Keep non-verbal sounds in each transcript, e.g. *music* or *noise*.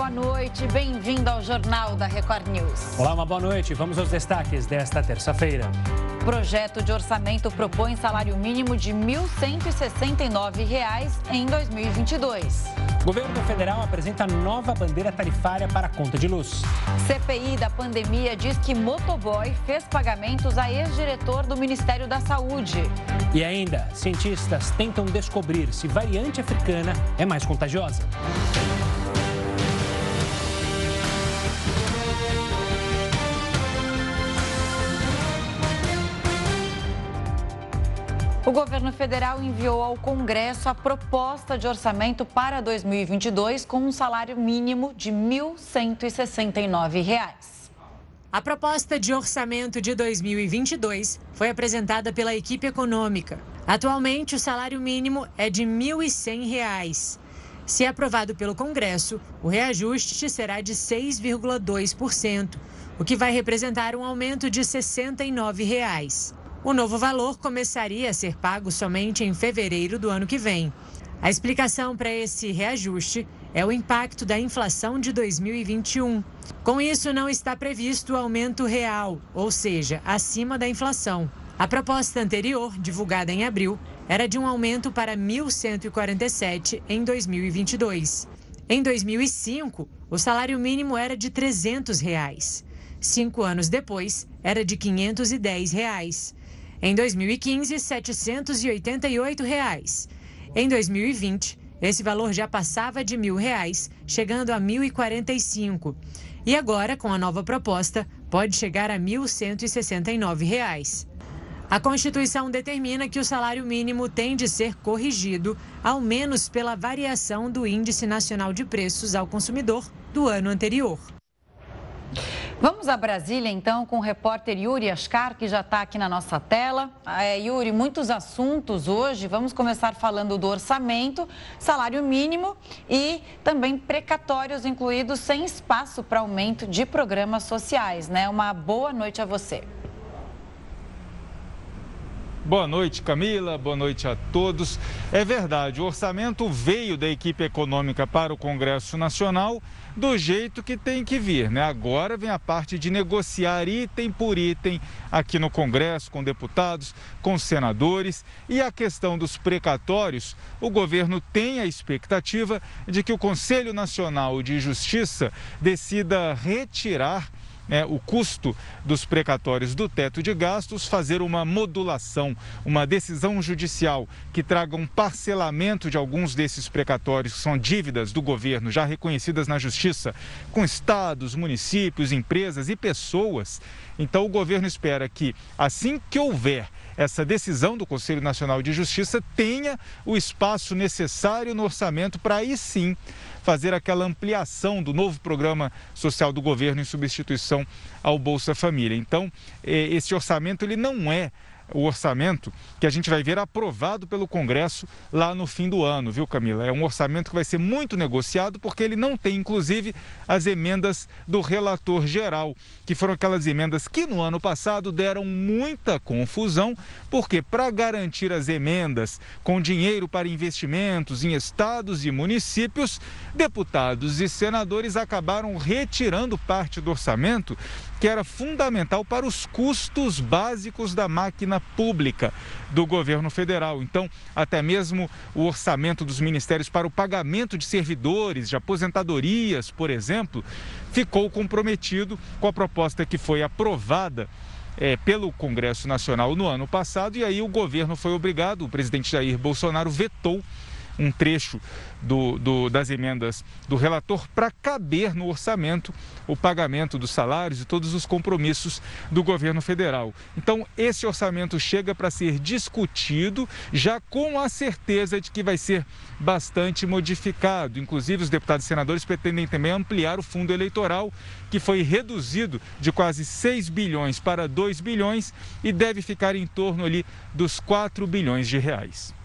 boa noite. Bem-vindo ao Jornal da Record News. Olá, uma boa noite. Vamos aos destaques desta terça-feira. Projeto de orçamento propõe salário mínimo de R$ 1.169 em 2022. Governo federal apresenta nova bandeira tarifária para a conta de luz. CPI da pandemia diz que motoboy fez pagamentos a ex-diretor do Ministério da Saúde. E ainda, cientistas tentam descobrir se variante africana é mais contagiosa. O governo federal enviou ao Congresso a proposta de orçamento para 2022 com um salário mínimo de R$ 1.169. A proposta de orçamento de 2022 foi apresentada pela equipe econômica. Atualmente, o salário mínimo é de R$ 1.100. Se aprovado pelo Congresso, o reajuste será de 6,2%, o que vai representar um aumento de 69 reais. O novo valor começaria a ser pago somente em fevereiro do ano que vem. A explicação para esse reajuste é o impacto da inflação de 2021. Com isso, não está previsto aumento real, ou seja, acima da inflação. A proposta anterior, divulgada em abril, era de um aumento para 1.147 em 2022. Em 2005, o salário mínimo era de 300 reais. Cinco anos depois, era de 510 reais. Em 2015, 788 reais. Em 2020, esse valor já passava de R$ 1.000, chegando a R$ 1.045. E agora, com a nova proposta, pode chegar a R$ 1.169. A Constituição determina que o salário mínimo tem de ser corrigido, ao menos pela variação do Índice Nacional de Preços ao Consumidor do ano anterior. Vamos a Brasília, então, com o repórter Yuri Ascar, que já está aqui na nossa tela. É, Yuri, muitos assuntos hoje. Vamos começar falando do orçamento, salário mínimo e também precatórios incluídos sem espaço para aumento de programas sociais, né? Uma boa noite a você. Boa noite, Camila. Boa noite a todos. É verdade, o orçamento veio da equipe econômica para o Congresso Nacional do jeito que tem que vir. Né? Agora vem a parte de negociar item por item aqui no Congresso, com deputados, com senadores. E a questão dos precatórios, o governo tem a expectativa de que o Conselho Nacional de Justiça decida retirar né, o custo dos precatórios do teto de gastos, fazer uma modulação, uma decisão judicial que traga um parcelamento de alguns desses precatórios, que são dívidas do governo já reconhecidas na justiça, com estados, municípios, empresas e pessoas. Então, o governo espera que, assim que houver essa decisão do Conselho Nacional de Justiça, tenha o espaço necessário no orçamento para aí sim fazer aquela ampliação do novo programa social do governo em substituição ao Bolsa Família. Então, eh, esse orçamento ele não é o orçamento que a gente vai ver aprovado pelo Congresso lá no fim do ano, viu, Camila? É um orçamento que vai ser muito negociado porque ele não tem, inclusive, as emendas do relator geral, que foram aquelas emendas que no ano passado deram muita confusão, porque para garantir as emendas com dinheiro para investimentos em estados e municípios, deputados e senadores acabaram retirando parte do orçamento que era fundamental para os custos básicos da máquina pública do governo federal. Então, até mesmo o orçamento dos ministérios para o pagamento de servidores, de aposentadorias, por exemplo, ficou comprometido com a proposta que foi aprovada é, pelo Congresso Nacional no ano passado, e aí o governo foi obrigado, o presidente Jair Bolsonaro vetou um trecho do, do, das emendas do relator para caber no orçamento o pagamento dos salários e todos os compromissos do governo federal. Então, esse orçamento chega para ser discutido já com a certeza de que vai ser bastante modificado. Inclusive, os deputados e senadores pretendem também ampliar o fundo eleitoral, que foi reduzido de quase 6 bilhões para 2 bilhões e deve ficar em torno ali dos 4 bilhões de reais.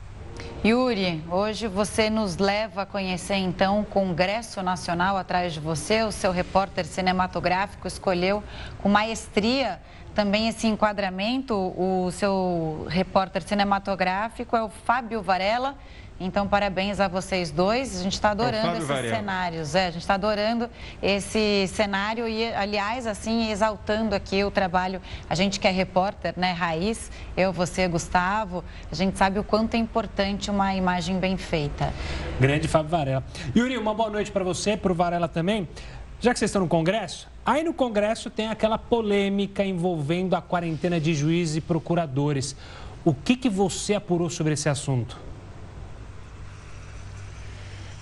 Yuri, hoje você nos leva a conhecer então o Congresso Nacional atrás de você. O seu repórter cinematográfico escolheu com maestria também esse enquadramento. O seu repórter cinematográfico é o Fábio Varela, Então, parabéns a vocês dois. A gente está adorando esses Varela. cenários. É, a gente está adorando esse cenário e, aliás, assim, exaltando aqui o trabalho. A gente que é repórter, né, Raiz, eu, você, Gustavo, a gente sabe o quanto é importante uma imagem bem feita. Grande Fábio Varela. Yuri, uma boa noite para você, para o Varela também. Já que vocês estão no Congresso, aí no Congresso tem aquela polêmica envolvendo a quarentena de juízes e procuradores. O que, que você apurou sobre esse assunto?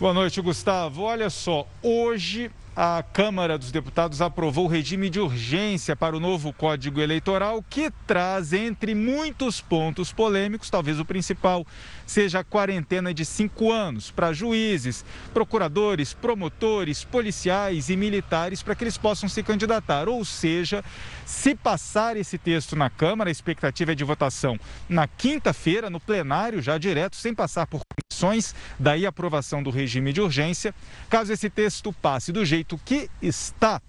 Boa noite, Gustavo. Olha só, hoje a Câmara dos Deputados aprovou o regime de urgência para o novo Código Eleitoral, que traz, entre muitos pontos polêmicos, talvez o principal seja a quarentena de cinco anos para juízes, procuradores, promotores, policiais e militares para que eles possam se candidatar. Ou seja, se passar esse texto na Câmara, a expectativa é de votação na quinta-feira, no plenário, já direto, sem passar por daí a aprovação do regime de urgência. Caso esse texto passe do jeito jeito que está,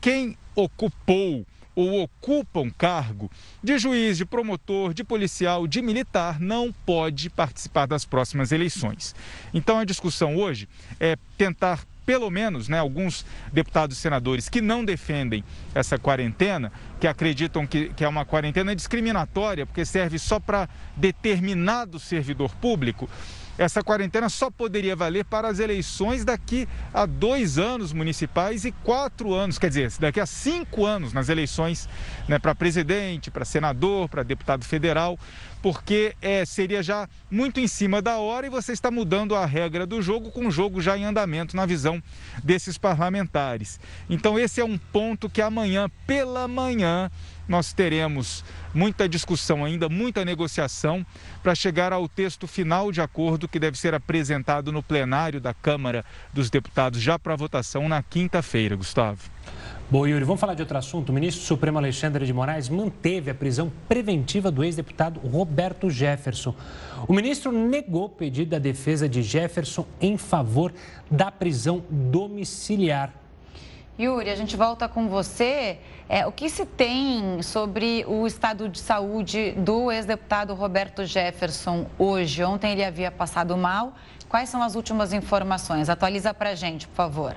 quem ocupou ou ocupa um cargo de juiz, de promotor, de policial, de militar, não pode participar das próximas eleições. Então a discussão hoje é tentar pelo menos né, alguns deputados e senadores que não defendem essa quarentena, que acreditam que, que é uma quarentena discriminatória, porque serve só para determinado servidor público, essa quarentena só poderia valer para as eleições daqui a dois anos municipais e quatro anos, quer dizer, daqui a cinco anos nas eleições né, para presidente, para senador, para deputado federal, porque é, seria já muito em cima da hora e você está mudando a regra do jogo com o jogo já em andamento na visão desses parlamentares. Então, esse é um ponto que amanhã, pela manhã, nós teremos muita discussão ainda, muita negociação para chegar ao texto final de acordo que deve ser apresentado no plenário da Câmara dos Deputados já para votação na quinta-feira, Gustavo. Bom, Yuri, vamos falar de outro assunto. O ministro Supremo Alexandre de Moraes manteve a prisão preventiva do ex-deputado Roberto Jefferson. O ministro negou o pedido da defesa de Jefferson em favor da prisão domiciliar. Yuri, a gente volta com você. É, o que se tem sobre o estado de saúde do ex-deputado Roberto Jefferson hoje? Ontem ele havia passado mal. Quais são as últimas informações? Atualiza para a gente, por favor.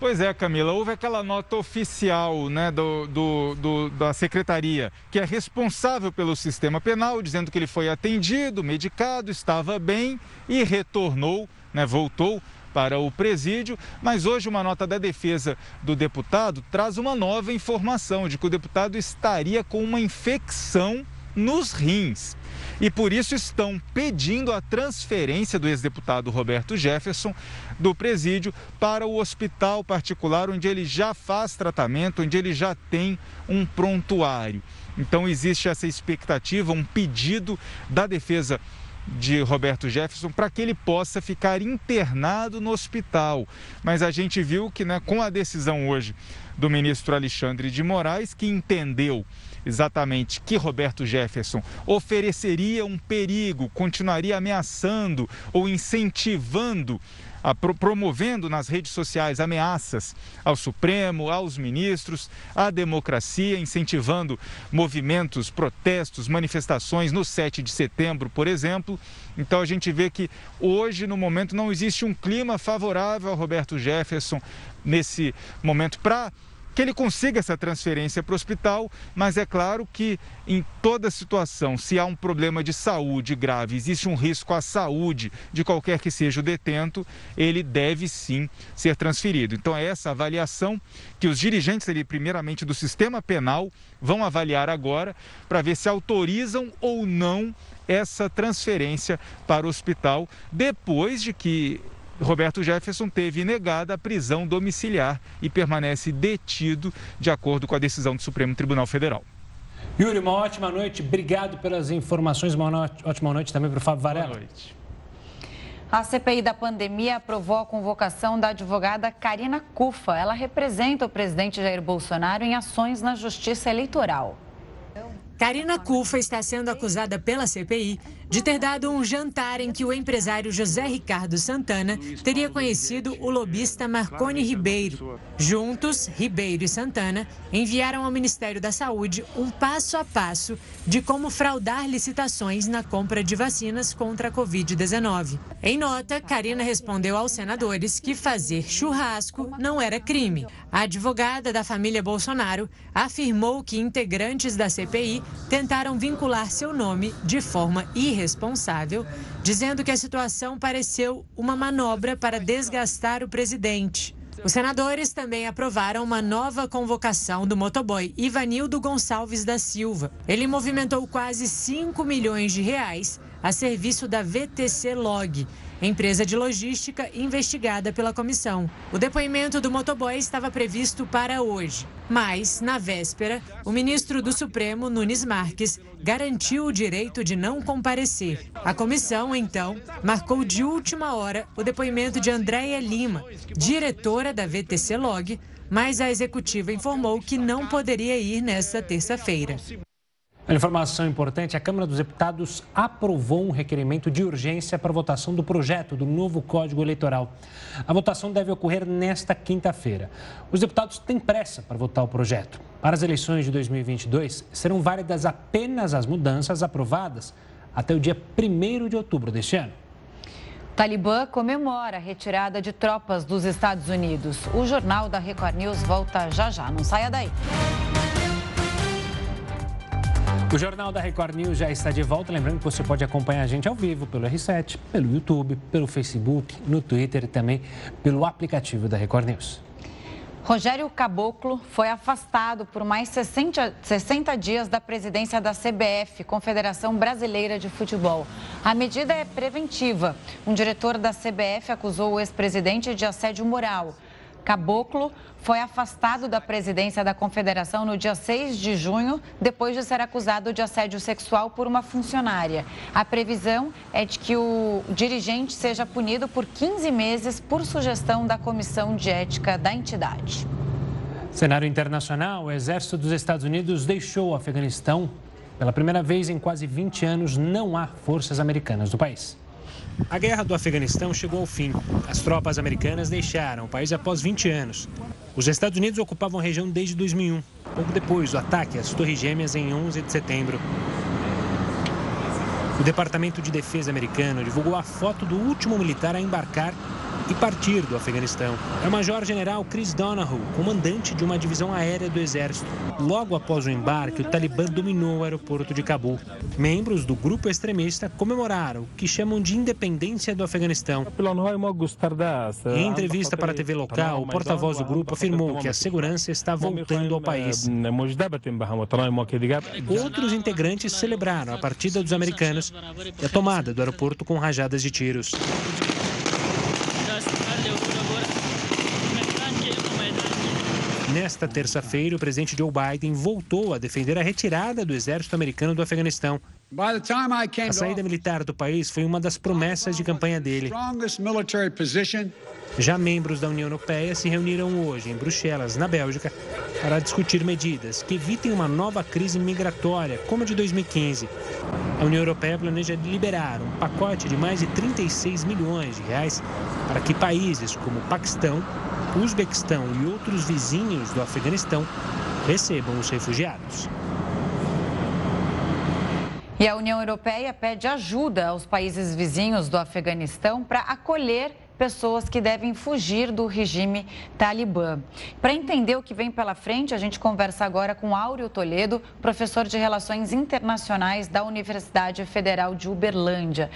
Pois é, Camila, houve aquela nota oficial né, do, do, do, da secretaria, que é responsável pelo sistema penal, dizendo que ele foi atendido, medicado, estava bem e retornou, né, voltou para o presídio, mas hoje uma nota da defesa do deputado traz uma nova informação de que o deputado estaria com uma infecção nos rins. E por isso estão pedindo a transferência do ex-deputado Roberto Jefferson do presídio para o hospital particular onde ele já faz tratamento, onde ele já tem um prontuário. Então existe essa expectativa, um pedido da defesa de Roberto Jefferson para que ele possa ficar internado no hospital. Mas a gente viu que né, com a decisão hoje do ministro Alexandre de Moraes, que entendeu exatamente que Roberto Jefferson ofereceria um perigo, continuaria ameaçando ou incentivando pro, promovendo nas redes sociais ameaças ao Supremo, aos ministros, à democracia, incentivando movimentos, protestos, manifestações no 7 de setembro, por exemplo. Então a gente vê que hoje, no momento, não existe um clima favorável ao Roberto Jefferson nesse momento para que ele consiga essa transferência para o hospital, mas é claro que em toda situação, se há um problema de saúde grave, existe um risco à saúde de qualquer que seja o detento, ele deve sim ser transferido. Então é essa avaliação que os dirigentes ali, primeiramente do sistema penal, vão avaliar agora para ver se autorizam ou não essa transferência para o hospital, depois de que Roberto Jefferson teve negada a prisão domiciliar e permanece detido de acordo com a decisão do Supremo Tribunal Federal. Yuri, uma ótima noite. Obrigado pelas informações. Uma ótima noite também para o Fábio Varela. Boa noite. A CPI da pandemia aprovou a convocação da advogada Karina Cufa. Ela representa o presidente Jair Bolsonaro em ações na Justiça Eleitoral. Karina Cufa está sendo acusada pela CPI de ter dado um jantar em que o empresário José Ricardo Santana teria conhecido o lobista Marconi Ribeiro. Juntos, Ribeiro e Santana enviaram ao Ministério da Saúde um passo a passo de como fraudar licitações na compra de vacinas contra a Covid-19. Em nota, Karina respondeu aos senadores que fazer churrasco não era crime. A advogada da família Bolsonaro afirmou que integrantes da CPI tentaram vincular seu nome de forma irresponsável, dizendo que a situação pareceu uma manobra para desgastar o presidente. Os senadores também aprovaram uma nova convocação do motoboy Ivanildo Gonçalves da Silva. Ele movimentou quase 5 milhões de reais a serviço da VTC Log, empresa de logística investigada pela comissão. O depoimento do motoboy estava previsto para hoje, mas, na véspera, o ministro do Supremo, Nunes Marques, garantiu o direito de não comparecer. A comissão, então, marcou de última hora o depoimento de Andréia Lima, diretora da VTC Log, mas a executiva informou que não poderia ir nesta terça-feira. Uma informação importante: a Câmara dos Deputados aprovou um requerimento de urgência para votação do projeto do novo Código Eleitoral. A votação deve ocorrer nesta quinta-feira. Os deputados têm pressa para votar o projeto. Para as eleições de 2022, serão válidas apenas as mudanças aprovadas até o dia 1 de outubro deste ano. Talibã comemora a retirada de tropas dos Estados Unidos. O Jornal da Record News volta já já. Não saia daí. O Jornal da Record News já está de volta. Lembrando que você pode acompanhar a gente ao vivo pelo R7, pelo YouTube, pelo Facebook, no Twitter e também pelo aplicativo da Record News. Rogério Caboclo foi afastado por mais 60, 60 dias da presidência da CBF, Confederação Brasileira de Futebol. A medida é preventiva. Um diretor da CBF acusou o ex-presidente de assédio moral. Caboclo foi afastado da presidência da confederação no dia 6 de junho, depois de ser acusado de assédio sexual por uma funcionária. A previsão é de que o dirigente seja punido por 15 meses por sugestão da comissão de ética da entidade. Cenário internacional: o exército dos Estados Unidos deixou o Afeganistão. Pela primeira vez em quase 20 anos, não há forças americanas no país. A guerra do Afeganistão chegou ao fim. As tropas americanas deixaram o país após 20 anos. Os Estados Unidos ocupavam a região desde 2001, pouco depois do ataque às Torres Gêmeas em 11 de setembro. O Departamento de Defesa americano divulgou a foto do último militar a embarcar e partir do Afeganistão. É o Major-General Chris Donahoe, comandante de uma divisão aérea do Exército. Logo após o embarque, o Talibã dominou o aeroporto de Cabul. Membros do grupo extremista comemoraram o que chamam de independência do Afeganistão. Em entrevista para a TV local, o porta-voz do grupo afirmou que a segurança está voltando ao país. Outros integrantes celebraram a partida dos americanos e a tomada do aeroporto com rajadas de tiros. Nesta terça-feira, o presidente Joe Biden voltou a defender a retirada do exército americano do Afeganistão. A saída militar do país foi uma das promessas de campanha dele. Já membros da União Europeia se reuniram hoje em Bruxelas, na Bélgica, para discutir medidas que evitem uma nova crise migratória, como a de 2015. A União Europeia planeja liberar um pacote de mais de 36 milhões de reais para que países como o Paquistão, Uzbequistão e outros vizinhos do Afeganistão recebam os refugiados. E a União Europeia pede ajuda aos países vizinhos do Afeganistão para acolher pessoas que devem fugir do regime talibã. Para entender o que vem pela frente, a gente conversa agora com Áureo Toledo, professor de Relações Internacionais da Universidade Federal de Uberlândia.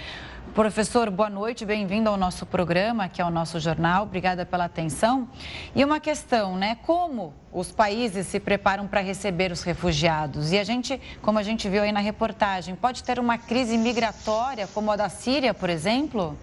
Professor, boa noite, bem-vindo ao nosso programa, que é o nosso jornal. Obrigada pela atenção. E uma questão, né? Como os países se preparam para receber os refugiados? E a gente, como a gente viu aí na reportagem, pode ter uma crise migratória como a da Síria, por exemplo?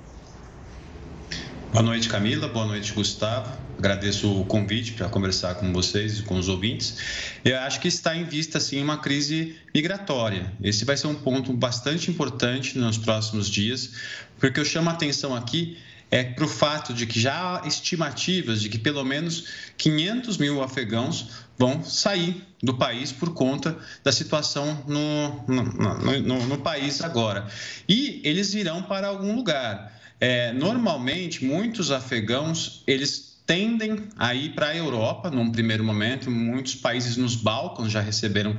Boa noite, Camila. Boa noite, Gustavo. Agradeço o convite para conversar com vocês e com os ouvintes. Eu acho que está em vista, sim, uma crise migratória. Esse vai ser um ponto bastante importante nos próximos dias, porque eu chamo a atenção aqui é para o fato de que já há estimativas de que pelo menos 500 mil afegãos vão sair do país por conta da situação no, no, no, no país agora. E eles irão para algum lugar. É, normalmente, muitos afegãos, eles tendem a ir para a Europa num primeiro momento. Muitos países nos Balcãs já receberam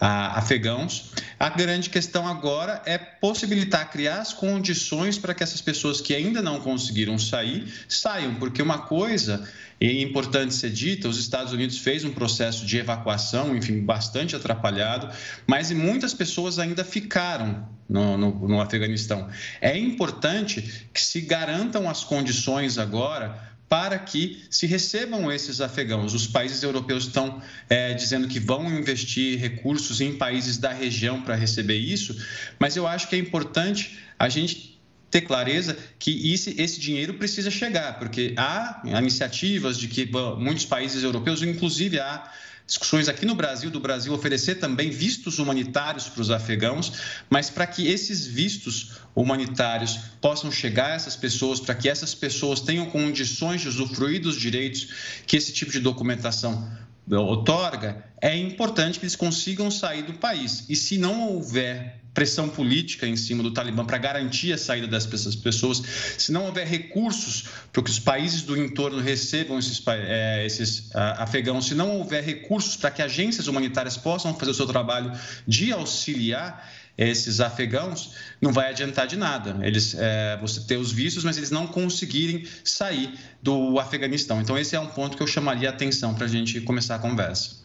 ah, afegãos. A grande questão agora é possibilitar criar as condições para que essas pessoas que ainda não conseguiram sair saiam, porque uma coisa é importante ser dita, os Estados Unidos fez um processo de evacuação, enfim, bastante atrapalhado, mas muitas pessoas ainda ficaram no, no, no Afeganistão. É importante que se garantam as condições agora para que se recebam esses afegãos. Os países europeus estão é, dizendo que vão investir recursos em países da região para receber isso, mas eu acho que é importante a gente ter clareza que esse, esse dinheiro precisa chegar, porque há iniciativas de que bom, muitos países europeus, inclusive há discussões aqui no Brasil, do Brasil oferecer também vistos humanitários para os afegãos, mas para que esses vistos humanitários possam chegar a essas pessoas, para que essas pessoas tenham condições de usufruir dos direitos que esse tipo de documentação otorga, é importante que eles consigam sair do país. E se não houver pressão política em cima do Talibã para garantir a saída dessas pessoas, se não houver recursos para que os países do entorno recebam esses, é, esses afegãos, se não houver recursos para que agências humanitárias possam fazer o seu trabalho de auxiliar esses afegãos, não vai adiantar de nada. Eles, é, você ter os vistos, mas eles não conseguirem sair do Afeganistão. Então, esse é um ponto que eu chamaria a atenção para a gente começar a conversa.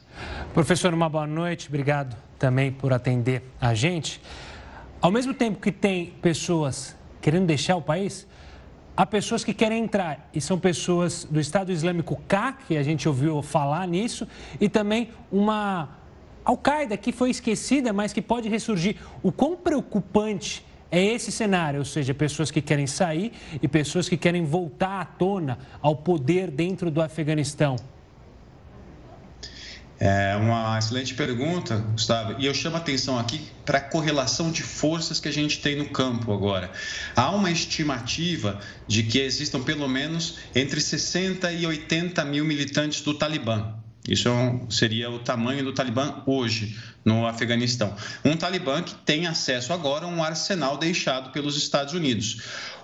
Professor, uma boa noite. Obrigado também por atender a gente. Ao mesmo tempo que tem pessoas querendo deixar o país, há pessoas que querem entrar e são pessoas do Estado Islâmico K, que a gente ouviu falar nisso, e também uma Al-Qaeda que foi esquecida, mas que pode ressurgir. O quão preocupante é esse cenário, ou seja, pessoas que querem sair e pessoas que querem voltar à tona ao poder dentro do Afeganistão? É uma excelente pergunta, Gustavo. E eu chamo a atenção aqui para a correlação de forças que a gente tem no campo agora. Há uma estimativa de que existam pelo menos entre 60 e 80 mil militantes do Talibã. Isso é seria o tamanho do Talibã hoje no Afeganistão. Um Talibã que tem acesso agora a um arsenal deixado pelos Estados Unidos.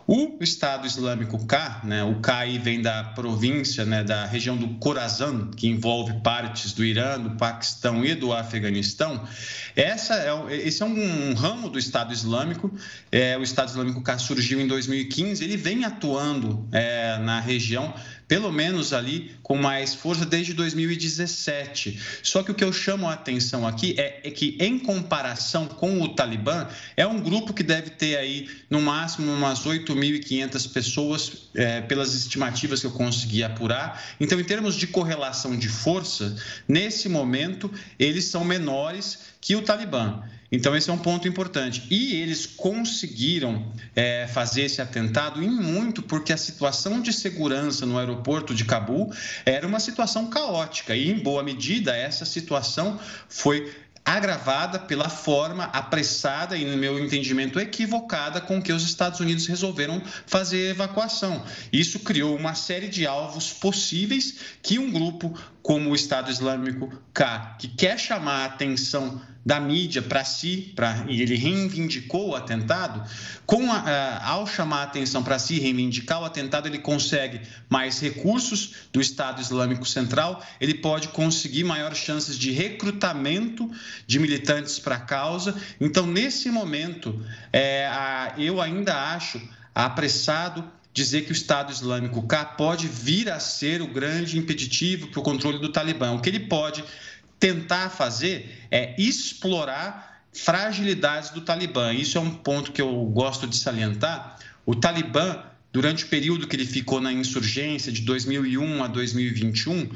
O Estado Islâmico K, né, o K aí vem da província, né, da região do Khorasan, que envolve partes do Irã, do Paquistão e do Afeganistão. Essa é, esse é um, um ramo do Estado Islâmico. É, o Estado Islâmico K surgiu em 2015. Ele vem atuando é, na região pelo menos ali com mais força desde 2017. Só que o que eu chamo a atenção aqui é, é, que, em comparação com o Talibã, é um grupo que deve ter aí, no máximo, umas 8.500 pessoas, é, pelas estimativas que eu consegui apurar. Então, em termos de correlação de força, nesse momento, eles são menores que o Talibã. Então, esse é um ponto importante. E eles conseguiram é, fazer esse atentado em muito porque a situação de segurança no aeroporto de Cabul era uma situação caótica. E, em boa medida, essa situação foi agravada pela forma apressada e, no meu entendimento, equivocada com que os Estados Unidos resolveram fazer a evacuação. Isso criou uma série de alvos possíveis que um grupo como o Estado Islâmico K, que quer chamar a atenção da mídia para si, pra, e ele reivindicou o atentado, com a, a, ao chamar a atenção para si, reivindicar o atentado, ele consegue mais recursos do Estado Islâmico Central, ele pode conseguir maiores chances de recrutamento de militantes para a causa. Então, nesse momento, é, a, eu ainda acho apressado dizer que o Estado Islâmico K pode vir a ser o grande impeditivo para o controle do Talibã. O que ele pode tentar fazer é explorar fragilidades do Talibã. Isso é um ponto que eu gosto de salientar. O Talibã, durante o período que ele ficou na insurgência, de 2001 a 2021,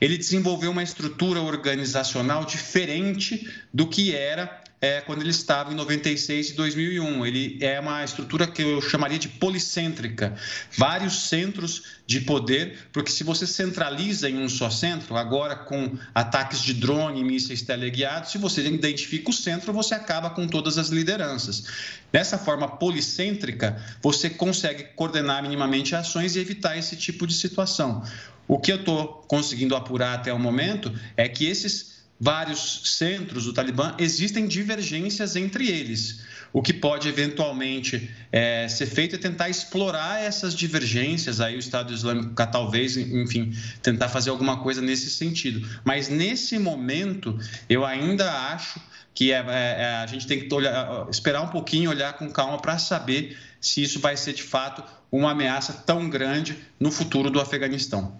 ele desenvolveu uma estrutura organizacional diferente do que era é, quando ele estava em 96 e 2001. Ele é uma estrutura que eu chamaria de policêntrica, vários centros de poder, porque se você centraliza em um só centro, agora com ataques de drone mísseis teleguiados, se você identifica o centro, você acaba com todas as lideranças. Dessa forma policêntrica, você consegue coordenar minimamente ações e evitar esse tipo de situação. O que eu estou conseguindo apurar até o momento é que esses vários centros do Talibã, existem divergências entre eles. O que pode eventualmente é, ser feito é tentar explorar essas divergências. Aí o Estado Islâmico, talvez, enfim, tentar fazer alguma coisa nesse sentido. Mas nesse momento, eu ainda acho que é, é, é a gente tem que olhar, esperar um pouquinho, olhar com calma para saber se isso vai ser de fato uma ameaça tão grande no futuro do Afeganistão.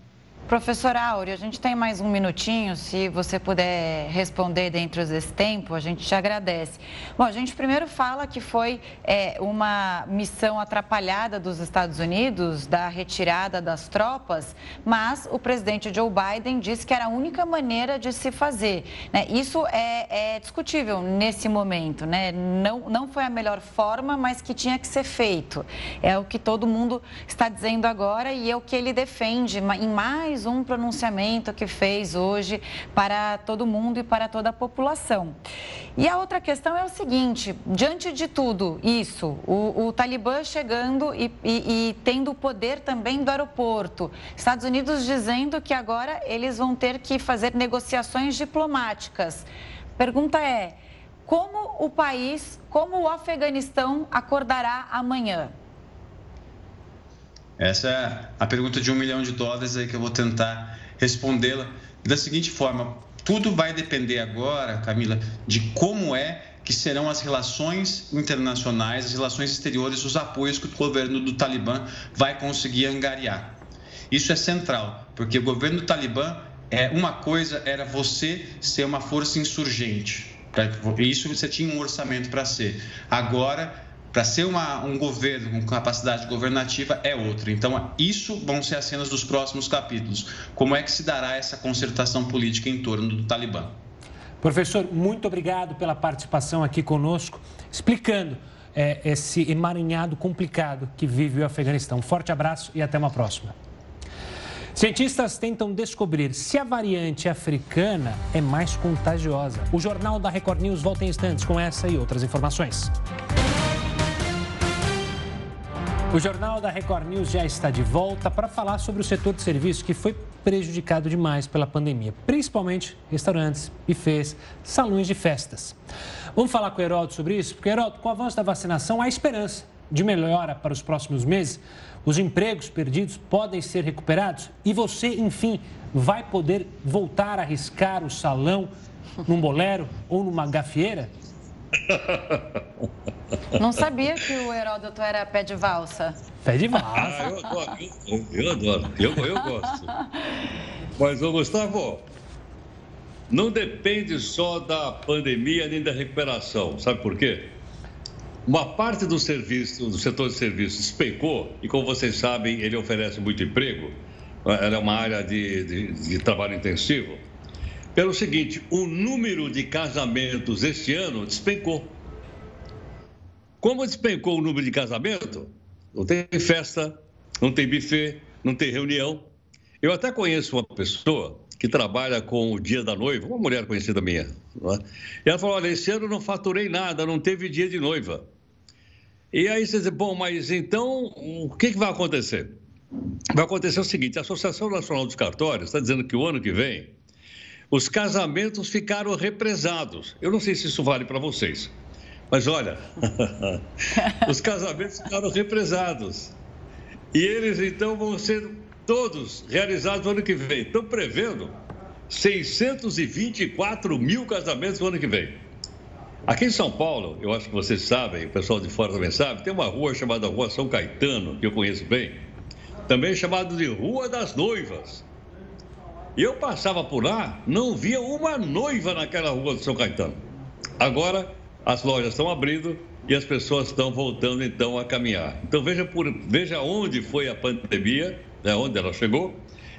Professor Áureo, a gente tem mais um minutinho, se você puder responder dentro desse tempo, a gente te agradece. Bom, a gente primeiro fala que foi é, uma missão atrapalhada dos Estados Unidos, da retirada das tropas, mas o presidente Joe Biden disse que era a única maneira de se fazer. Né? Isso é, é, discutível nesse momento, né? Não, não foi a melhor forma, mas que tinha que ser feito. É o que todo mundo está dizendo agora e é o que ele defende em mais mais um pronunciamento que fez hoje para todo mundo e para toda a população. E a outra questão é o seguinte: diante de tudo isso, o, o Talibã chegando e, e, e tendo o poder também do aeroporto, Estados Unidos dizendo que agora eles vão ter que fazer negociações diplomáticas. Pergunta é: como o país, como o Afeganistão acordará amanhã? Essa é a pergunta de um milhão de dólares aí que eu vou tentar respondê-la da seguinte forma: tudo vai depender agora, Camila, de como é que serão as relações internacionais, as relações exteriores, os apoios que o governo do Talibã vai conseguir angariar. Isso é central, porque o governo do Talibã é uma coisa era você ser uma força insurgente. Isso você tinha um orçamento para ser. Agora para ser uma, um governo com capacidade governativa é outro. Então, isso vão ser as cenas dos próximos capítulos. Como é que se dará essa concertação política em torno do Talibã? Professor, muito obrigado pela participação aqui conosco, explicando é, esse emaranhado complicado que vive o Afeganistão. Um forte abraço e até uma próxima. Cientistas tentam descobrir se a variante africana é mais contagiosa. O Jornal da Record News volta em instantes com essa e outras informações. O Jornal da Record News já está de volta para falar sobre o setor de serviços que foi prejudicado demais pela pandemia, principalmente restaurantes, bufês, salões de festas. Vamos falar com o Heródoto sobre isso? Porque, Heródoto, com o avanço da vacinação, há esperança de melhora para os próximos meses. Os empregos perdidos podem ser recuperados e você, enfim, vai poder voltar a arriscar o salão num bolero ou numa gafieira? *laughs* Não sabia que o Heródoto era pé de valsa. Pé de valsa. Ah, eu adoro. Eu, eu adoro. Eu, eu gosto. Mas, ô Gustavo, não depende só da pandemia nem da recuperação. Sabe por quê? Uma parte do serviço, do setor de serviços despencou e, como vocês sabem, ele oferece muito emprego. Era uma área de, de, de trabalho intensivo pelo seguinte: o número de casamentos este ano despencou. Como despencou o número de casamento, não tem festa, não tem buffet, não tem reunião. Eu até conheço uma pessoa que trabalha com o dia da noiva, uma mulher conhecida minha. É? E ela falou: Olha, esse ano não faturei nada, não teve dia de noiva. E aí você diz: Bom, mas então o que, que vai acontecer? Vai acontecer o seguinte: a Associação Nacional dos Cartórios está dizendo que o ano que vem os casamentos ficaram represados. Eu não sei se isso vale para vocês, mas olha, *laughs* os casamentos ficaram represados. E eles então vão ser todos realizados no ano que vem. Estão prevendo 624 mil casamentos no ano que vem. Aqui em São Paulo, eu acho que vocês sabem, o pessoal de fora também sabe, tem uma rua chamada Rua São Caetano, que eu conheço bem, também chamada de Rua das Noivas. E eu passava por lá, não via uma noiva naquela rua do São Caetano. Agora, as lojas estão abrindo e as pessoas estão voltando então a caminhar. Então veja, por, veja onde foi a pandemia, né, onde ela chegou,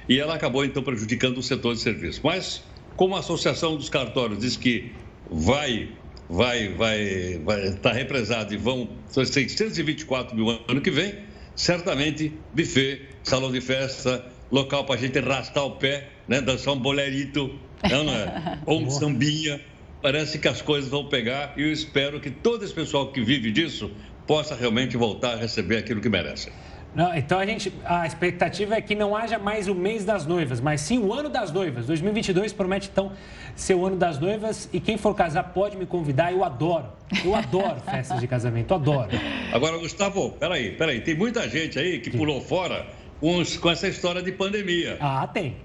e ela acabou então prejudicando o setor de serviço. Mas, como a Associação dos Cartórios diz que vai vai vai vai estar tá represado e vão são 624 mil ano que vem, certamente buffet, salão de festa, local para a gente arrastar o pé, né, dançar um bolerito, não, não é? *laughs* ou um sambinha. Parece que as coisas vão pegar e eu espero que todo esse pessoal que vive disso possa realmente voltar a receber aquilo que merece. Não, então a gente, a expectativa é que não haja mais o mês das noivas, mas sim o ano das noivas. 2022 promete então ser o ano das noivas e quem for casar pode me convidar. Eu adoro, eu adoro *laughs* festas de casamento, adoro. Agora, Gustavo, peraí, peraí, tem muita gente aí que pulou fora com, com essa história de pandemia. Ah, tem.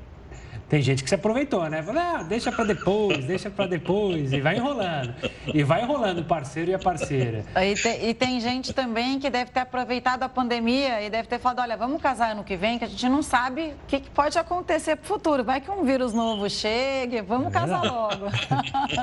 Tem gente que se aproveitou, né? Fala, ah, deixa para depois, deixa para depois, e vai enrolando. E vai enrolando o parceiro e a parceira. E tem, e tem, gente também que deve ter aproveitado a pandemia e deve ter falado, olha, vamos casar ano que vem, que a gente não sabe o que, que pode acontecer pro futuro. Vai que um vírus novo chegue, vamos é casar logo.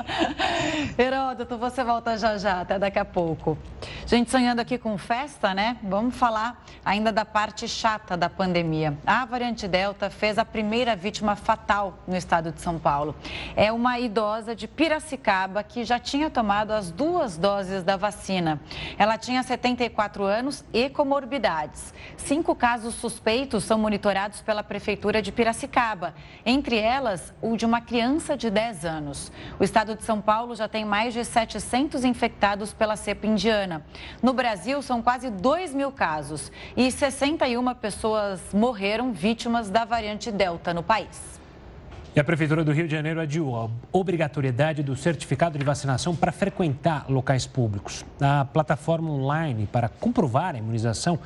*laughs* Heródoto, você volta já já, até daqui a pouco. Gente, sonhando aqui com festa, né? Vamos falar ainda da parte chata da pandemia. A variante Delta fez a primeira vítima fatal fatal no estado de São Paulo. É uma idosa de Piracicaba que já tinha tomado as duas doses da vacina. Ela tinha 74 anos e comorbidades. Cinco casos suspeitos são monitorados pela Prefeitura de Piracicaba, entre elas o de uma criança de 10 anos. O estado de São Paulo já tem mais de 700 infectados pela cepa indiana. No Brasil, são quase 2 mil casos e 61 pessoas morreram vítimas da variante Delta no país. E a Prefeitura do Rio de Janeiro adiou a obrigatoriedade do certificado de vacinação para frequentar locais públicos. A plataforma online para comprovar a imunização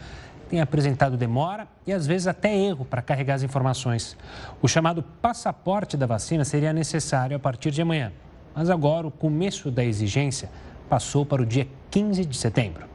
tem apresentado demora e às vezes até erro para carregar as informações. O chamado passaporte da vacina seria necessário a partir de amanhã, mas agora o começo da exigência passou para o dia 15 de setembro.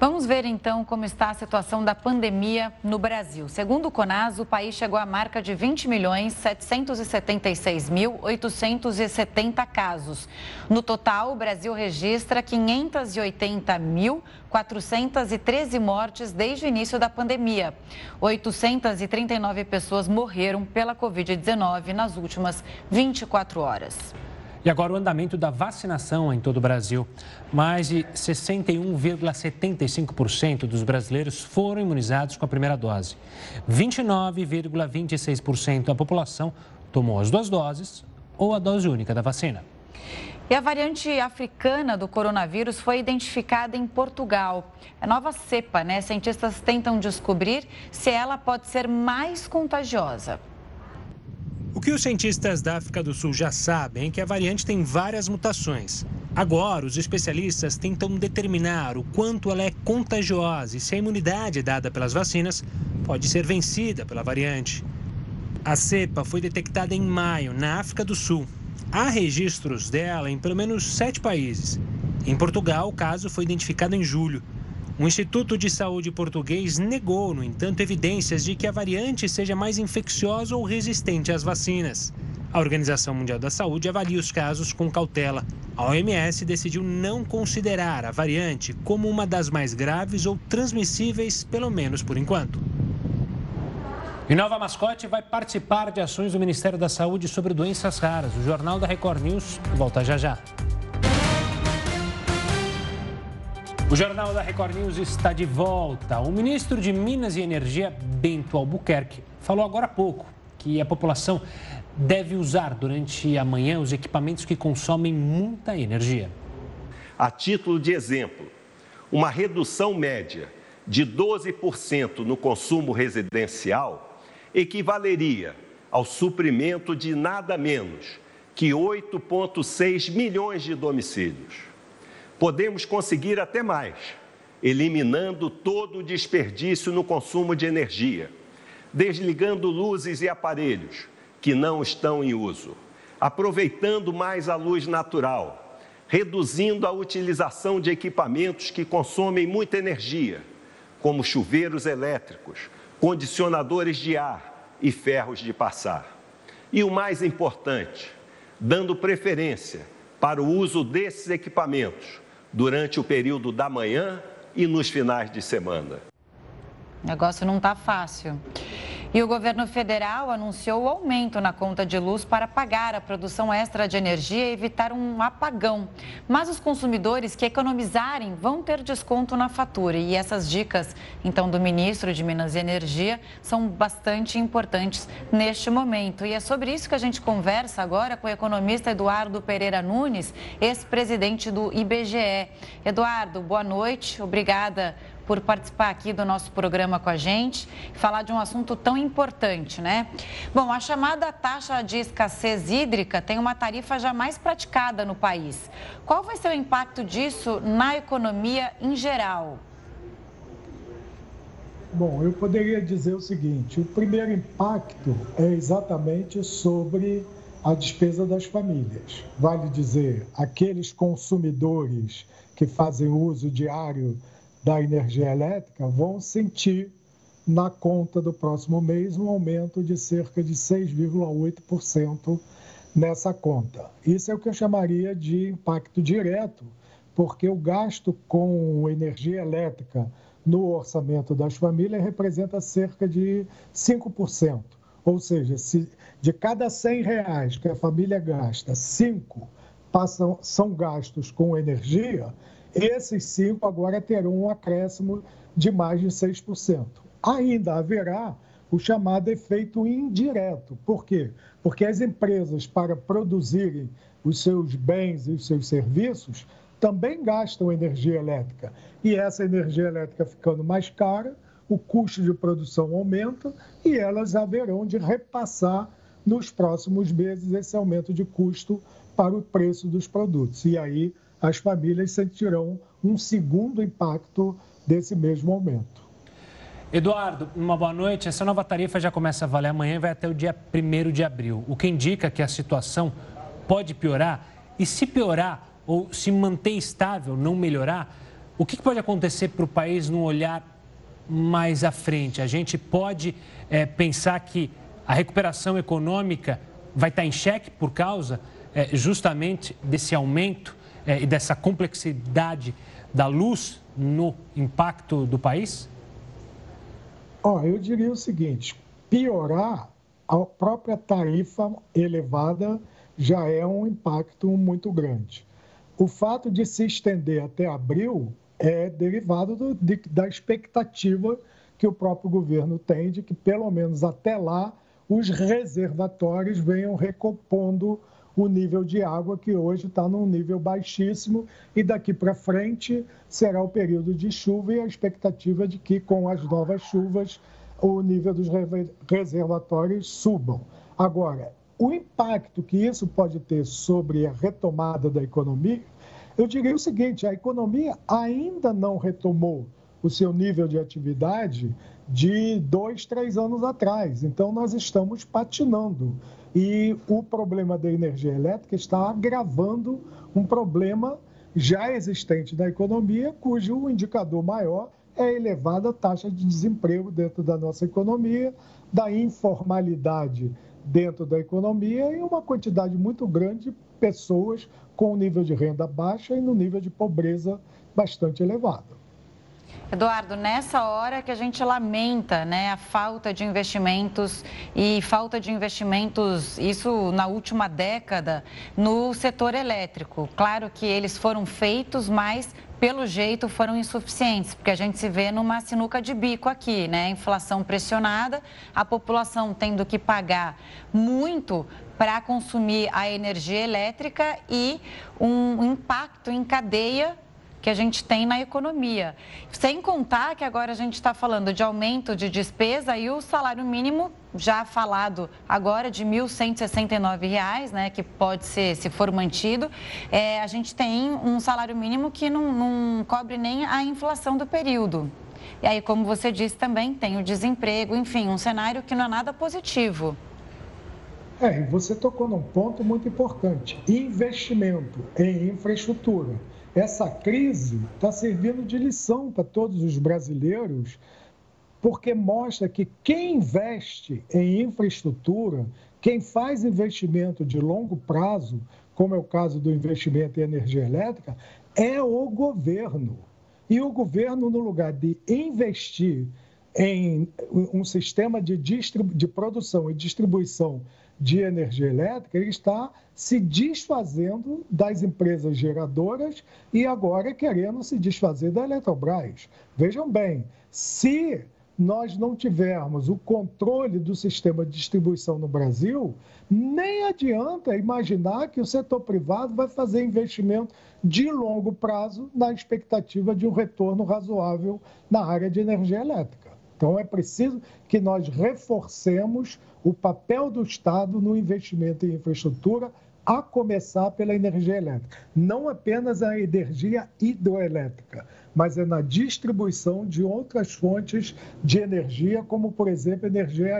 Vamos ver então como está a situação da pandemia no Brasil. Segundo o Conas, o país chegou à marca de 20 milhões 776 mil 870 casos. No total, o Brasil registra 580 mil 413 mortes desde o início da pandemia. 839 pessoas morreram pela Covid-19 nas últimas 24 horas. E agora o andamento da vacinação em todo o Brasil. Mais de 61,75% dos brasileiros foram imunizados com a primeira dose. 29,26% da população tomou as duas doses ou a dose única da vacina. E a variante africana do coronavírus foi identificada em Portugal. A nova cepa, né? Cientistas tentam descobrir se ela pode ser mais contagiosa. O que os cientistas da África do Sul já sabem é que a variante tem várias mutações. Agora, os especialistas tentam determinar o quanto ela é contagiosa e se a imunidade dada pelas vacinas pode ser vencida pela variante. A cepa foi detectada em maio, na África do Sul. Há registros dela em pelo menos sete países. Em Portugal, o caso foi identificado em julho. O Instituto de Saúde português negou, no entanto, evidências de que a variante seja mais infecciosa ou resistente às vacinas. A Organização Mundial da Saúde avalia os casos com cautela. A OMS decidiu não considerar a variante como uma das mais graves ou transmissíveis, pelo menos por enquanto. E Nova Mascote vai participar de ações do Ministério da Saúde sobre doenças raras. O Jornal da Record News volta já já. O Jornal da Record News está de volta. O ministro de Minas e Energia, Bento Albuquerque, falou agora há pouco que a população deve usar durante a manhã os equipamentos que consomem muita energia. A título de exemplo, uma redução média de 12% no consumo residencial equivaleria ao suprimento de nada menos que 8,6 milhões de domicílios podemos conseguir até mais, eliminando todo o desperdício no consumo de energia, desligando luzes e aparelhos que não estão em uso, aproveitando mais a luz natural, reduzindo a utilização de equipamentos que consomem muita energia, como chuveiros elétricos, condicionadores de ar e ferros de passar. E o mais importante, dando preferência para o uso desses equipamentos durante o período da manhã e nos finais de semana. O negócio não está fácil. E o governo federal anunciou o aumento na conta de luz para pagar a produção extra de energia e evitar um apagão. Mas os consumidores que economizarem vão ter desconto na fatura. E essas dicas, então, do ministro de Minas e Energia são bastante importantes neste momento. E é sobre isso que a gente conversa agora com o economista Eduardo Pereira Nunes, ex-presidente do IBGE. Eduardo, boa noite. Obrigada por participar aqui do nosso programa com a gente falar de um assunto tão importante, né? Bom, a chamada taxa de escassez hídrica tem uma tarifa já mais praticada no país. Qual vai ser o impacto disso na economia em geral? Bom, eu poderia dizer o seguinte: o primeiro impacto é exatamente sobre a despesa das famílias. Vale dizer, aqueles consumidores que fazem uso diário da energia elétrica vão sentir na conta do próximo mês um aumento de cerca de 6,8% nessa conta. Isso é o que eu chamaria de impacto direto, porque o gasto com energia elétrica no orçamento das famílias representa cerca de 5%. Ou seja, se de cada 100 reais que a família gasta, 5 passam, são gastos com energia, esses cinco agora terão um acréscimo de mais de 6%. Ainda haverá o chamado efeito indireto. Por quê? Porque as empresas, para produzirem os seus bens e os seus serviços, também gastam energia elétrica. E essa energia elétrica ficando mais cara, o custo de produção aumenta e elas haverão de repassar nos próximos meses esse aumento de custo para o preço dos produtos. E aí as famílias sentirão um segundo impacto desse mesmo aumento. Eduardo, uma boa noite. Essa nova tarifa já começa a valer amanhã e vai até o dia 1 de abril, o que indica que a situação pode piorar. E se piorar ou se manter estável, não melhorar, o que pode acontecer para o país no olhar mais à frente? A gente pode é, pensar que a recuperação econômica vai estar em xeque por causa é, justamente desse aumento é, e dessa complexidade da luz no impacto do país? Oh, eu diria o seguinte: piorar a própria tarifa elevada já é um impacto muito grande. O fato de se estender até abril é derivado do, de, da expectativa que o próprio governo tem de que, pelo menos até lá, os reservatórios venham recompondo o nível de água que hoje está num nível baixíssimo e daqui para frente será o período de chuva e a expectativa de que com as novas chuvas o nível dos reservatórios subam. Agora, o impacto que isso pode ter sobre a retomada da economia, eu diria o seguinte: a economia ainda não retomou o seu nível de atividade de dois, três anos atrás. Então, nós estamos patinando. E o problema da energia elétrica está agravando um problema já existente na economia, cujo indicador maior é a elevada taxa de desemprego dentro da nossa economia, da informalidade dentro da economia e uma quantidade muito grande de pessoas com nível de renda baixa e no nível de pobreza bastante elevado. Eduardo, nessa hora que a gente lamenta né, a falta de investimentos e falta de investimentos, isso na última década, no setor elétrico. Claro que eles foram feitos, mas pelo jeito foram insuficientes, porque a gente se vê numa sinuca de bico aqui, né? Inflação pressionada, a população tendo que pagar muito para consumir a energia elétrica e um impacto em cadeia que a gente tem na economia. Sem contar que agora a gente está falando de aumento de despesa e o salário mínimo já falado agora de R$ 1.169, né, que pode ser, se for mantido, é, a gente tem um salário mínimo que não, não cobre nem a inflação do período. E aí, como você disse também, tem o desemprego, enfim, um cenário que não é nada positivo. É, você tocou num ponto muito importante: investimento em infraestrutura. Essa crise está servindo de lição para todos os brasileiros, porque mostra que quem investe em infraestrutura, quem faz investimento de longo prazo, como é o caso do investimento em energia elétrica, é o governo. E o governo, no lugar de investir em um sistema de, de produção e distribuição de energia elétrica, ele está se desfazendo das empresas geradoras e agora querendo se desfazer da Eletrobras. Vejam bem, se nós não tivermos o controle do sistema de distribuição no Brasil, nem adianta imaginar que o setor privado vai fazer investimento de longo prazo na expectativa de um retorno razoável na área de energia elétrica. Então, é preciso que nós reforcemos o papel do Estado no investimento em infraestrutura, a começar pela energia elétrica. Não apenas a energia hidroelétrica, mas é na distribuição de outras fontes de energia, como, por exemplo, energia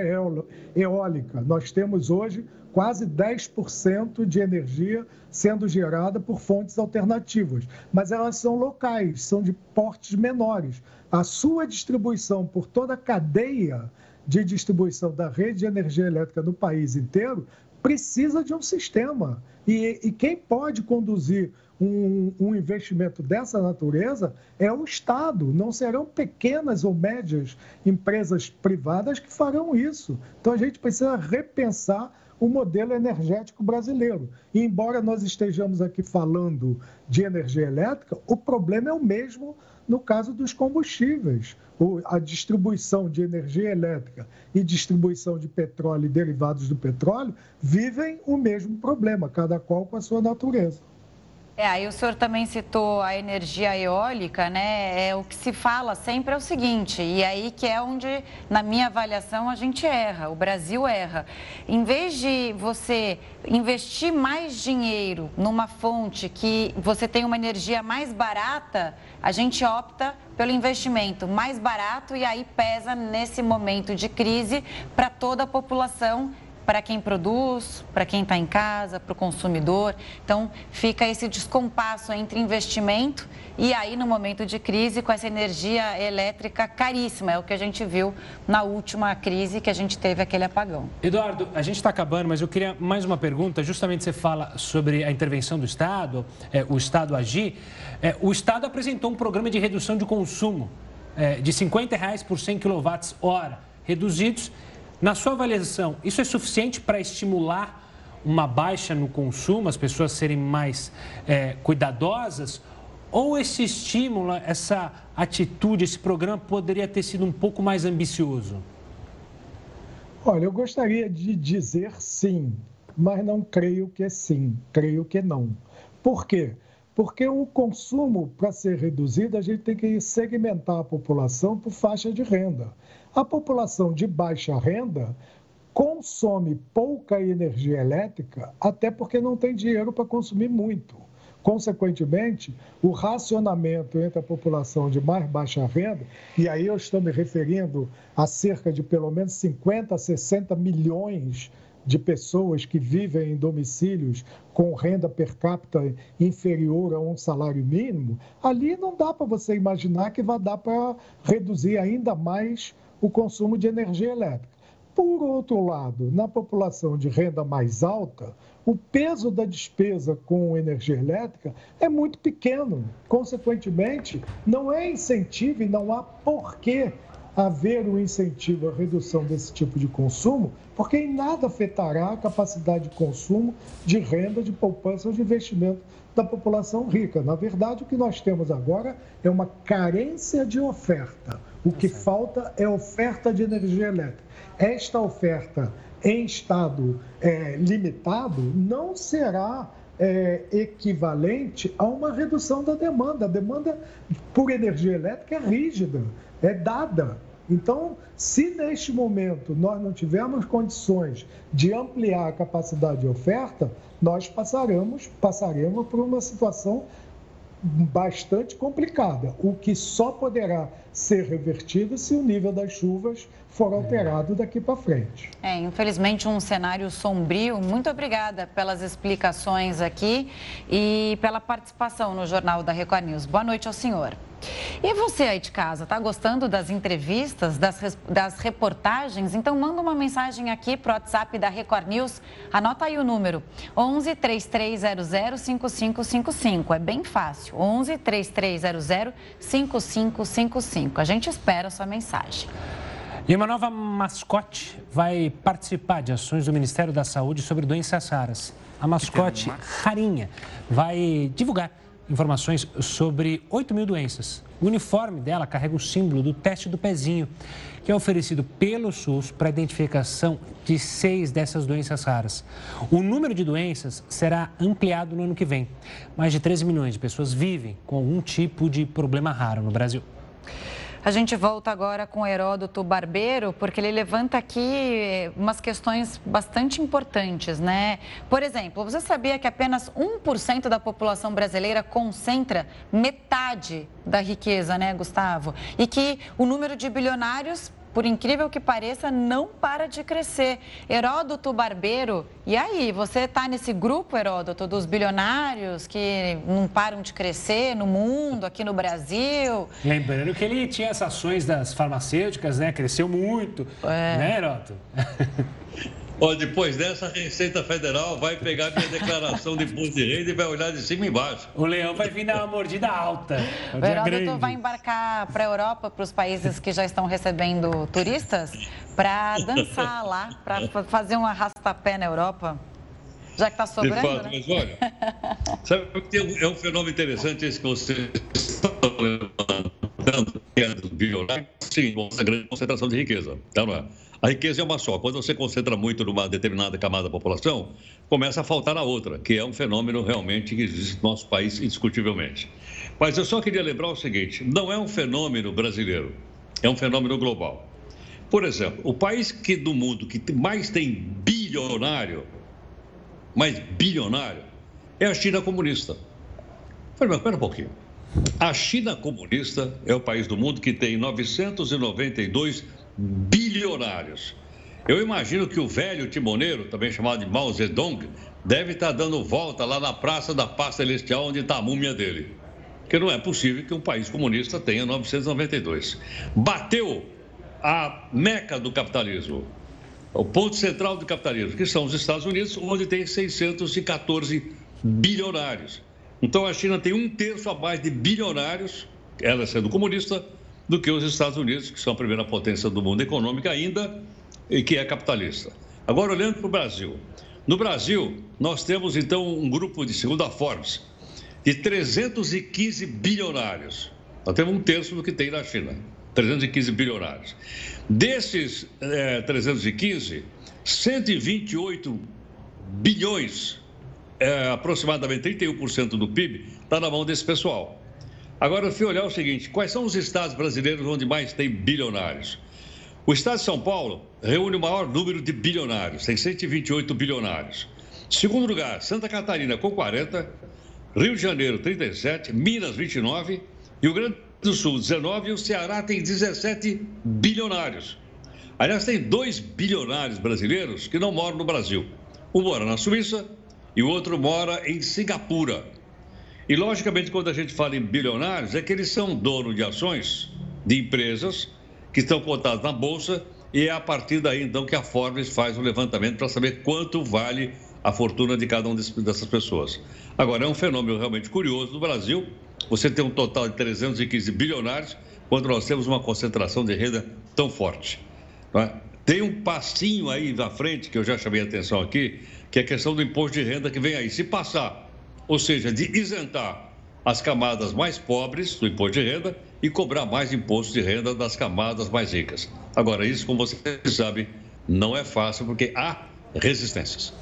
eólica. Nós temos hoje quase 10% de energia sendo gerada por fontes alternativas, mas elas são locais, são de portes menores. A sua distribuição por toda a cadeia de distribuição da rede de energia elétrica no país inteiro precisa de um sistema. E, e quem pode conduzir um, um, investimento dessa natureza é o Estado, não serão pequenas ou médias empresas privadas que farão isso. Então a gente precisa repensar o modelo energético brasileiro. E embora nós estejamos aqui falando de energia elétrica, o problema é o mesmo no caso dos combustíveis. A distribuição de energia elétrica e distribuição de petróleo e derivados do petróleo vivem o mesmo problema, cada qual com a sua natureza. É, aí o senhor também citou a energia eólica, né? É, o que se fala sempre é o seguinte, e aí que é onde, na minha avaliação, a gente erra, o Brasil erra. Em vez de você investir mais dinheiro numa fonte que você tem uma energia mais barata, a gente opta pelo investimento mais barato e aí pesa nesse momento de crise para toda a população para quem produz, para quem está em casa, para o consumidor. Então, fica esse descompasso entre investimento e aí, no momento de crise, com essa energia elétrica caríssima. É o que a gente viu na última crise que a gente teve aquele apagão. Eduardo, a gente está acabando, mas eu queria mais uma pergunta. Justamente você fala sobre a intervenção do Estado, é, o Estado agir. É, o Estado apresentou um programa de redução de consumo é, de 50 reais por 100 kWh reduzidos na sua avaliação, isso é suficiente para estimular uma baixa no consumo, as pessoas serem mais é, cuidadosas? Ou esse estímulo, essa atitude, esse programa poderia ter sido um pouco mais ambicioso? Olha, eu gostaria de dizer sim, mas não creio que é sim, creio que não. Por quê? Porque o consumo, para ser reduzido, a gente tem que segmentar a população por faixa de renda. A população de baixa renda consome pouca energia elétrica, até porque não tem dinheiro para consumir muito. Consequentemente, o racionamento entre a população de mais baixa renda, e aí eu estou me referindo a cerca de pelo menos 50, 60 milhões de pessoas que vivem em domicílios com renda per capita inferior a um salário mínimo, ali não dá para você imaginar que vai dar para reduzir ainda mais o consumo de energia elétrica. Por outro lado, na população de renda mais alta, o peso da despesa com energia elétrica é muito pequeno. Consequentemente, não é incentivo e não há porquê haver um incentivo à redução desse tipo de consumo, porque em nada afetará a capacidade de consumo, de renda, de poupança ou de investimento da população rica. Na verdade, o que nós temos agora é uma carência de oferta. O que falta é oferta de energia elétrica. Esta oferta em estado é, limitado não será é, equivalente a uma redução da demanda. A demanda por energia elétrica é rígida, é dada. Então, se neste momento nós não tivermos condições de ampliar a capacidade de oferta, nós passaremos, passaremos por uma situação bastante complicada, o que só poderá ser revertido se o nível das chuvas for alterado daqui para frente. É, infelizmente um cenário sombrio. Muito obrigada pelas explicações aqui e pela participação no Jornal da Record News. Boa noite ao senhor. E você aí de casa, tá gostando das entrevistas, das, das reportagens? Então manda uma mensagem aqui pro WhatsApp da Record News. Anota aí o número: 11 3300 5555. É bem fácil. 11 3300 5555. A gente espera a sua mensagem. E uma nova mascote vai participar de ações do Ministério da Saúde sobre doenças raras. A mascote Rarinha vai divulgar informações sobre 8 mil doenças. O uniforme dela carrega o símbolo do teste do pezinho, que é oferecido pelo SUS para a identificação de seis dessas doenças raras. O número de doenças será ampliado no ano que vem. Mais de 13 milhões de pessoas vivem com algum tipo de problema raro no Brasil. A gente volta agora com Heródoto Barbeiro, porque ele levanta aqui umas questões bastante importantes, né? Por exemplo, você sabia que apenas 1% da população brasileira concentra metade da riqueza, né, Gustavo? E que o número de bilionários por incrível que pareça, não para de crescer. Heródoto Barbeiro, e aí, você está nesse grupo, Heródoto, dos bilionários que não param de crescer no mundo, aqui no Brasil? Lembrando que ele tinha as ações das farmacêuticas, né? Cresceu muito, é. né, Heródoto? *laughs* Ó, depois dessa, a Receita Federal vai pegar minha declaração de imposto de renda e vai olhar de cima e embaixo. O leão vai vir dar uma mordida alta. O Heródoto vai embarcar para a Europa, para os países que já estão recebendo turistas, para dançar lá, para fazer um arrastapé na Europa. Já que está sobrando, fato, né? Mas olha, sabe que é um fenômeno interessante esse que você está levantando, que é do sim, uma grande concentração de riqueza, tá, não é? A riqueza é uma só. Quando você concentra muito numa determinada camada da população, começa a faltar a outra, que é um fenômeno realmente que existe no nosso país indiscutivelmente. Mas eu só queria lembrar o seguinte: não é um fenômeno brasileiro, é um fenômeno global. Por exemplo, o país que do mundo que mais tem bilionário, mais bilionário, é a China comunista. Falei, mas espera um pouquinho. A China comunista é o país do mundo que tem 992 bilionários. Eu imagino que o velho timoneiro, também chamado de Mao Zedong, deve estar dando volta lá na Praça da Paz Celestial, onde está a múmia dele. Porque não é possível que um país comunista tenha 992. Bateu a meca do capitalismo, o ponto central do capitalismo, que são os Estados Unidos, onde tem 614 bilionários. Então a China tem um terço a mais de bilionários, ela sendo comunista, do que os Estados Unidos, que são a primeira potência do mundo econômico ainda e que é capitalista. Agora, olhando para o Brasil. No Brasil, nós temos então um grupo de, segundo a Forbes, de 315 bilionários. Nós temos um terço do que tem na China, 315 bilionários. Desses é, 315, 128 bilhões, é, aproximadamente 31% do PIB, está na mão desse pessoal. Agora, fui olhar o seguinte: quais são os estados brasileiros onde mais tem bilionários? O estado de São Paulo reúne o maior número de bilionários, tem 128 bilionários. Segundo lugar, Santa Catarina com 40, Rio de Janeiro 37, Minas 29, Rio Grande do Sul 19 e o Ceará tem 17 bilionários. Aliás, tem dois bilionários brasileiros que não moram no Brasil. Um mora na Suíça e o outro mora em Singapura. E, logicamente, quando a gente fala em bilionários, é que eles são donos de ações de empresas que estão cotadas na Bolsa e é a partir daí, então, que a Forbes faz o levantamento para saber quanto vale a fortuna de cada uma dessas pessoas. Agora, é um fenômeno realmente curioso no Brasil. Você tem um total de 315 bilionários, quando nós temos uma concentração de renda tão forte. É? Tem um passinho aí na frente, que eu já chamei a atenção aqui, que é a questão do imposto de renda que vem aí. Se passar ou seja, de isentar as camadas mais pobres do imposto de renda e cobrar mais imposto de renda das camadas mais ricas. Agora, isso, como você sabe, não é fácil porque há resistências.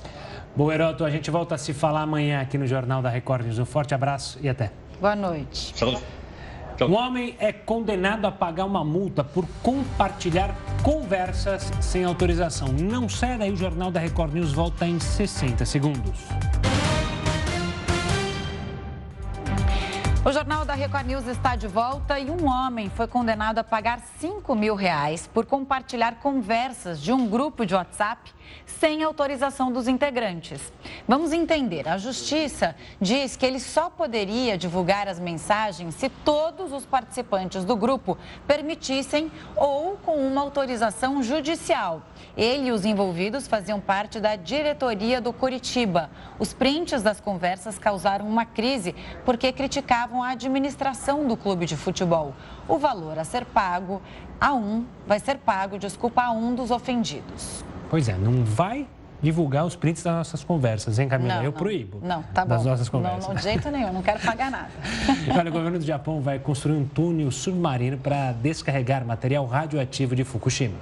Bom, Heroto, a gente volta a se falar amanhã aqui no Jornal da Record News. Um forte abraço e até. Boa noite. Um homem é condenado a pagar uma multa por compartilhar conversas sem autorização. Não sai daí, o Jornal da Record News volta em 60 segundos. O Jornal da Record News está de volta e um homem foi condenado a pagar 5 mil reais por compartilhar conversas de um grupo de WhatsApp sem autorização dos integrantes. Vamos entender. A Justiça diz que ele só poderia divulgar as mensagens se todos os participantes do grupo permitissem ou com uma autorização judicial. Ele e os envolvidos faziam parte da diretoria do Curitiba. Os prints das conversas causaram uma crise porque criticavam a administração do clube de futebol. O valor a ser pago a um vai ser pago, desculpa, a um dos ofendidos. Pois é, não vai divulgar os prints das nossas conversas, hein, Camila? Não, Eu não. proíbo. Não, tá bom. Das nossas conversas. Não, não, de jeito nenhum, não quero pagar nada. *laughs* Olha, o governo do Japão vai construir um túnel submarino para descarregar material radioativo de Fukushima.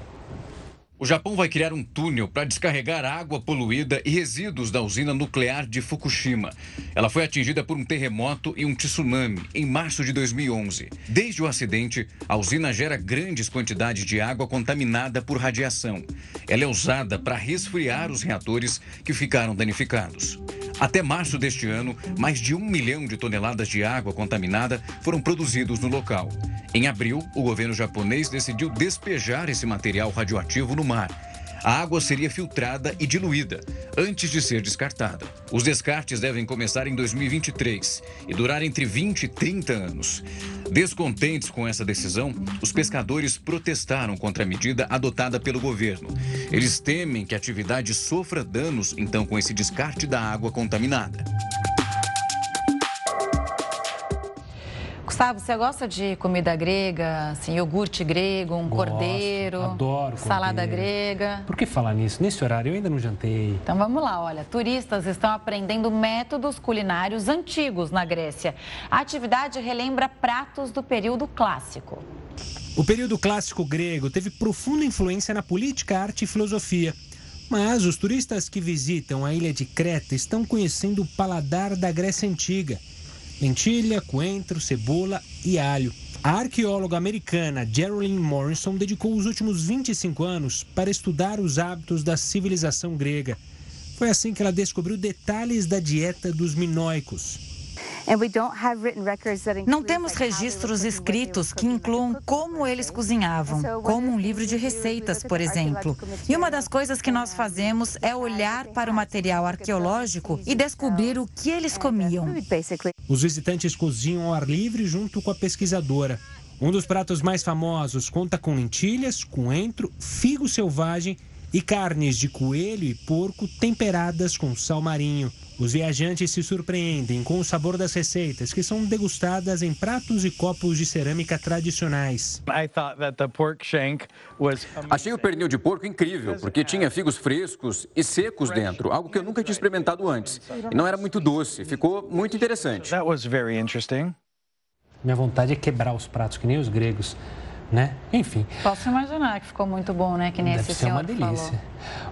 O Japão vai criar um túnel para descarregar água poluída e resíduos da usina nuclear de Fukushima. Ela foi atingida por um terremoto e um tsunami em março de 2011. Desde o acidente, a usina gera grandes quantidades de água contaminada por radiação. Ela é usada para resfriar os reatores que ficaram danificados. Até março deste ano, mais de um milhão de toneladas de água contaminada foram produzidos no local. Em abril, o governo japonês decidiu despejar esse material radioativo no mar. A água seria filtrada e diluída antes de ser descartada. Os descartes devem começar em 2023 e durar entre 20 e 30 anos. Descontentes com essa decisão, os pescadores protestaram contra a medida adotada pelo governo. Eles temem que a atividade sofra danos, então, com esse descarte da água contaminada. Gustavo, você gosta de comida grega, assim, iogurte grego, um Gosto, cordeiro, adoro salada cordeiro. grega? Por que falar nisso? Nesse horário eu ainda não jantei. Então vamos lá, olha, turistas estão aprendendo métodos culinários antigos na Grécia. A atividade relembra pratos do período clássico. O período clássico grego teve profunda influência na política, arte e filosofia. Mas os turistas que visitam a ilha de Creta estão conhecendo o paladar da Grécia Antiga. Lentilha, coentro, cebola e alho. A arqueóloga americana Geraldine Morrison dedicou os últimos 25 anos para estudar os hábitos da civilização grega. Foi assim que ela descobriu detalhes da dieta dos minoicos. Não temos registros escritos que incluam como eles cozinhavam, como um livro de receitas, por exemplo. E uma das coisas que nós fazemos é olhar para o material arqueológico e descobrir o que eles comiam. Os visitantes cozinham ao ar livre junto com a pesquisadora. Um dos pratos mais famosos conta com lentilhas, coentro, figo selvagem e carnes de coelho e porco temperadas com sal marinho. Os viajantes se surpreendem com o sabor das receitas, que são degustadas em pratos e copos de cerâmica tradicionais. Achei o pernil de porco incrível, porque tinha figos frescos e secos dentro, algo que eu nunca tinha experimentado antes. E não era muito doce, ficou muito interessante. Minha vontade é quebrar os pratos, que nem os gregos, né? Enfim. Posso imaginar que ficou muito bom, né? Que nem Deve esse ser uma delícia. falou.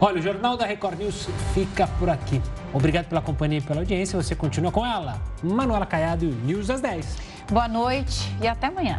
Olha, o Jornal da Record News fica por aqui. Obrigado pela companhia e pela audiência. Você continua com ela, Manuela Caiado e o News das 10. Boa noite e até amanhã.